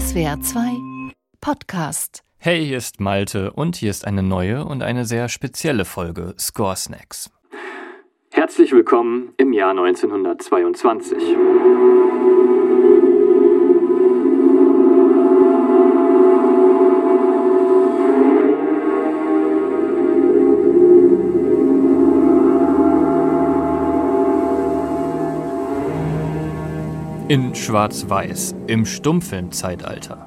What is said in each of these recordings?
SWR 2 Podcast. Hey, hier ist Malte und hier ist eine neue und eine sehr spezielle Folge Score Snacks. Herzlich willkommen im Jahr 1922. In Schwarz-Weiß, im Stummfilmzeitalter.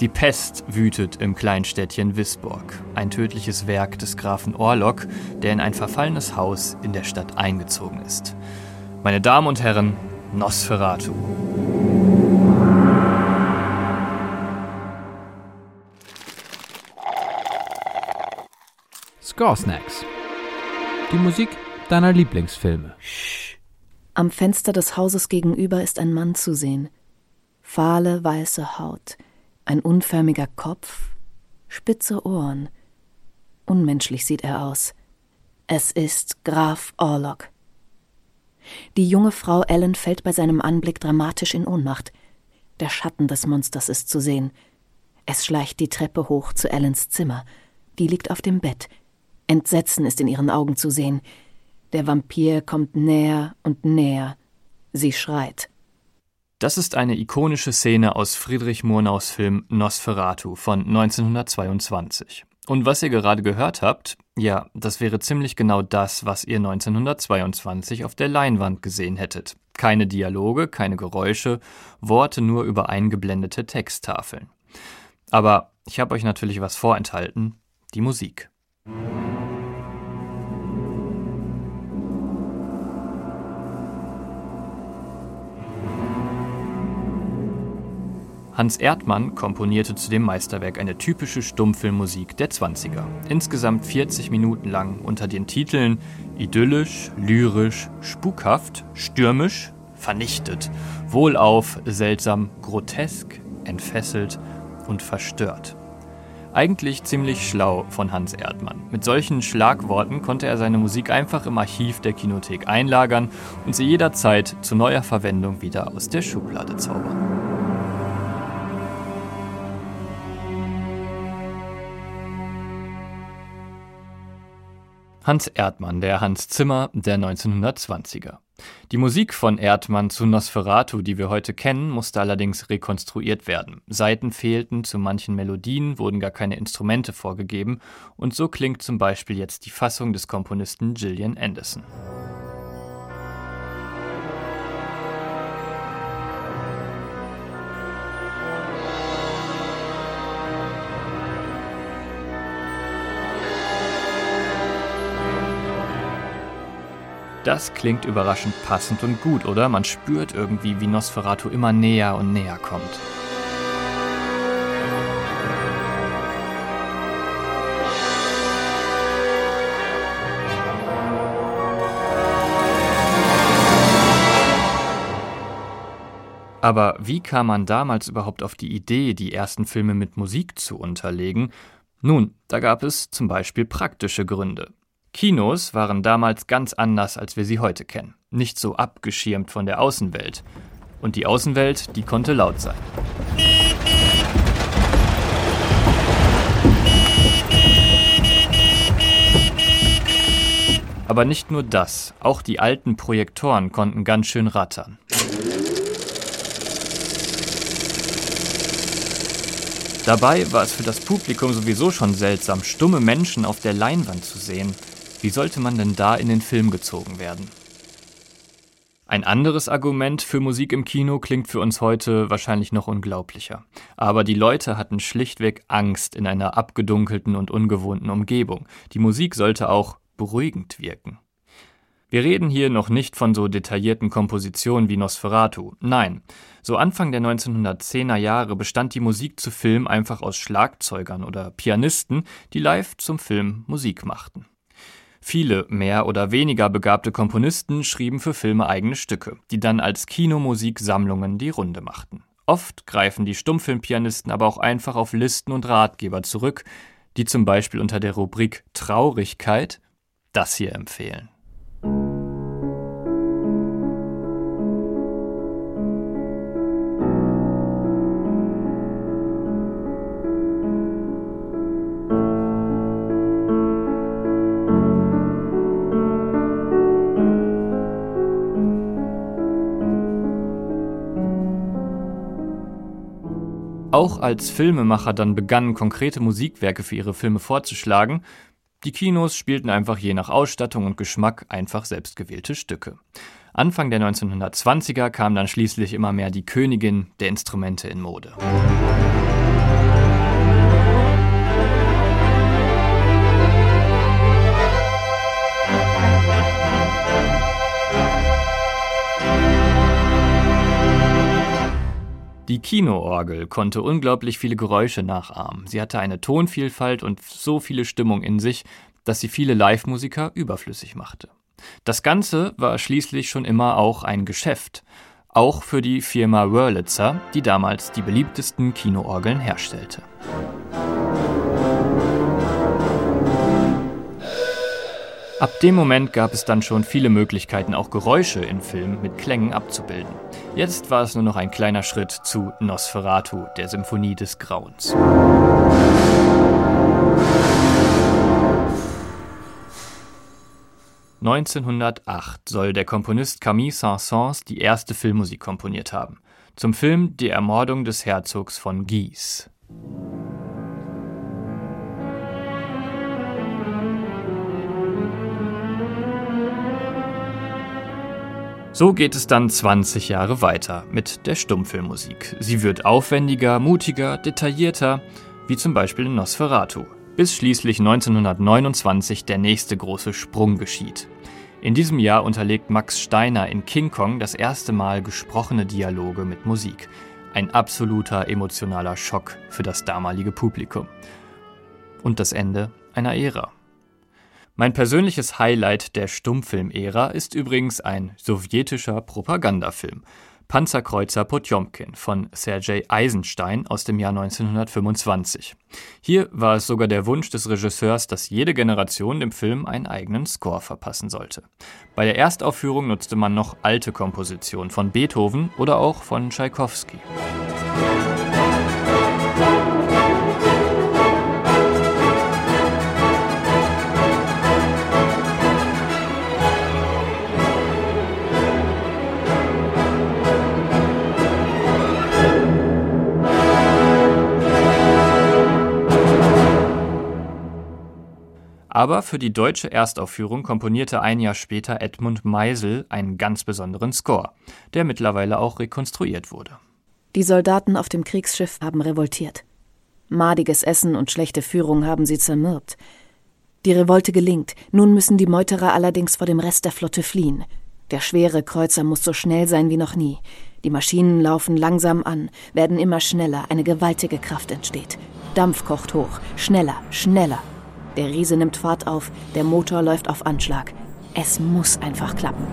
Die Pest wütet im Kleinstädtchen Wisborg, ein tödliches Werk des Grafen Orlok, der in ein verfallenes Haus in der Stadt eingezogen ist. Meine Damen und Herren, Nosferatu. Score Snacks. Die Musik deiner Lieblingsfilme. Am Fenster des Hauses gegenüber ist ein Mann zu sehen. Fahle weiße Haut, ein unförmiger Kopf, spitze Ohren. Unmenschlich sieht er aus. Es ist Graf Orlok. Die junge Frau Ellen fällt bei seinem Anblick dramatisch in Ohnmacht. Der Schatten des Monsters ist zu sehen. Es schleicht die Treppe hoch zu Ellens Zimmer. Die liegt auf dem Bett. Entsetzen ist in ihren Augen zu sehen. Der Vampir kommt näher und näher. Sie schreit. Das ist eine ikonische Szene aus Friedrich Murnaus Film Nosferatu von 1922. Und was ihr gerade gehört habt, ja, das wäre ziemlich genau das, was ihr 1922 auf der Leinwand gesehen hättet. Keine Dialoge, keine Geräusche, Worte nur über eingeblendete Texttafeln. Aber ich habe euch natürlich was vorenthalten, die Musik. Hans Erdmann komponierte zu dem Meisterwerk eine typische Stummfilmmusik der 20er. Insgesamt 40 Minuten lang unter den Titeln idyllisch, lyrisch, spukhaft, stürmisch, vernichtet, wohlauf, seltsam, grotesk, entfesselt und verstört. Eigentlich ziemlich schlau von Hans Erdmann. Mit solchen Schlagworten konnte er seine Musik einfach im Archiv der Kinothek einlagern und sie jederzeit zu neuer Verwendung wieder aus der Schublade zaubern. Hans Erdmann, der Hans Zimmer der 1920er. Die Musik von Erdmann zu Nosferatu, die wir heute kennen, musste allerdings rekonstruiert werden. Seiten fehlten, zu manchen Melodien wurden gar keine Instrumente vorgegeben und so klingt zum Beispiel jetzt die Fassung des Komponisten Gillian Anderson. Das klingt überraschend passend und gut, oder? Man spürt irgendwie, wie Nosferatu immer näher und näher kommt. Aber wie kam man damals überhaupt auf die Idee, die ersten Filme mit Musik zu unterlegen? Nun, da gab es zum Beispiel praktische Gründe. Kinos waren damals ganz anders, als wir sie heute kennen. Nicht so abgeschirmt von der Außenwelt. Und die Außenwelt, die konnte laut sein. Aber nicht nur das, auch die alten Projektoren konnten ganz schön rattern. Dabei war es für das Publikum sowieso schon seltsam, stumme Menschen auf der Leinwand zu sehen. Wie sollte man denn da in den Film gezogen werden? Ein anderes Argument für Musik im Kino klingt für uns heute wahrscheinlich noch unglaublicher. Aber die Leute hatten schlichtweg Angst in einer abgedunkelten und ungewohnten Umgebung. Die Musik sollte auch beruhigend wirken. Wir reden hier noch nicht von so detaillierten Kompositionen wie Nosferatu. Nein, so Anfang der 1910er Jahre bestand die Musik zu Film einfach aus Schlagzeugern oder Pianisten, die live zum Film Musik machten. Viele mehr oder weniger begabte Komponisten schrieben für Filme eigene Stücke, die dann als Kinomusiksammlungen die Runde machten. Oft greifen die Stummfilmpianisten aber auch einfach auf Listen und Ratgeber zurück, die zum Beispiel unter der Rubrik Traurigkeit das hier empfehlen. Auch als Filmemacher dann begannen, konkrete Musikwerke für ihre Filme vorzuschlagen, die Kinos spielten einfach je nach Ausstattung und Geschmack einfach selbstgewählte Stücke. Anfang der 1920er kam dann schließlich immer mehr die Königin der Instrumente in Mode. Die Kinoorgel konnte unglaublich viele Geräusche nachahmen. Sie hatte eine Tonvielfalt und so viele Stimmung in sich, dass sie viele Live-Musiker überflüssig machte. Das Ganze war schließlich schon immer auch ein Geschäft, auch für die Firma Wurlitzer, die damals die beliebtesten Kinoorgeln herstellte. Ab dem Moment gab es dann schon viele Möglichkeiten, auch Geräusche in Filmen mit Klängen abzubilden. Jetzt war es nur noch ein kleiner Schritt zu Nosferatu, der Symphonie des Grauens. (1908) soll der Komponist Camille Saint-Saëns die erste Filmmusik komponiert haben. Zum Film Die Ermordung des Herzogs von Guise So geht es dann 20 Jahre weiter mit der Stummfilmmusik. Sie wird aufwendiger, mutiger, detaillierter, wie zum Beispiel in Nosferatu, bis schließlich 1929 der nächste große Sprung geschieht. In diesem Jahr unterlegt Max Steiner in King Kong das erste Mal gesprochene Dialoge mit Musik. Ein absoluter emotionaler Schock für das damalige Publikum. Und das Ende einer Ära. Mein persönliches Highlight der Stummfilm-Ära ist übrigens ein sowjetischer Propagandafilm. Panzerkreuzer Potjomkin von Sergei Eisenstein aus dem Jahr 1925. Hier war es sogar der Wunsch des Regisseurs, dass jede Generation dem Film einen eigenen Score verpassen sollte. Bei der Erstaufführung nutzte man noch alte Kompositionen von Beethoven oder auch von Tschaikowski. Aber für die deutsche Erstaufführung komponierte ein Jahr später Edmund Meisel einen ganz besonderen Score, der mittlerweile auch rekonstruiert wurde. Die Soldaten auf dem Kriegsschiff haben revoltiert. Madiges Essen und schlechte Führung haben sie zermürbt. Die Revolte gelingt, nun müssen die Meuterer allerdings vor dem Rest der Flotte fliehen. Der schwere Kreuzer muss so schnell sein wie noch nie. Die Maschinen laufen langsam an, werden immer schneller, eine gewaltige Kraft entsteht. Dampf kocht hoch, schneller, schneller. Der Riese nimmt Fahrt auf, der Motor läuft auf Anschlag. Es muss einfach klappen.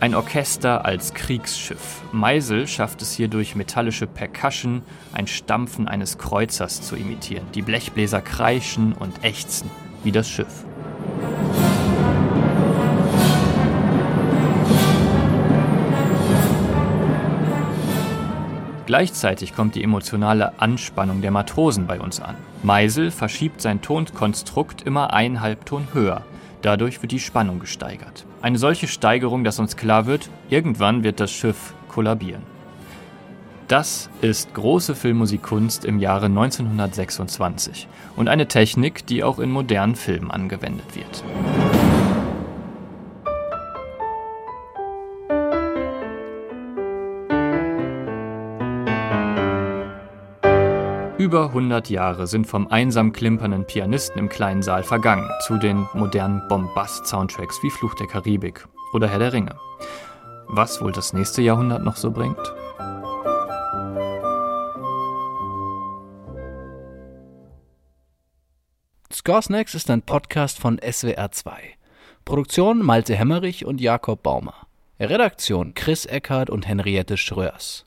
Ein Orchester als Kriegsschiff. Meisel schafft es hier durch metallische Percussion, ein Stampfen eines Kreuzers zu imitieren. Die Blechbläser kreischen und ächzen wie das Schiff. Gleichzeitig kommt die emotionale Anspannung der Matrosen bei uns an. Meisel verschiebt sein Tonkonstrukt immer einen Halbton höher. Dadurch wird die Spannung gesteigert. Eine solche Steigerung, dass uns klar wird, irgendwann wird das Schiff kollabieren. Das ist große Filmmusikkunst im Jahre 1926 und eine Technik, die auch in modernen Filmen angewendet wird. Über 100 Jahre sind vom einsam klimpernden Pianisten im kleinen Saal vergangen zu den modernen Bombast-Soundtracks wie Fluch der Karibik oder Herr der Ringe. Was wohl das nächste Jahrhundert noch so bringt? Scores Next ist ein Podcast von SWR2. Produktion Malte Hemmerich und Jakob Baumer. Redaktion Chris Eckhardt und Henriette Schröers.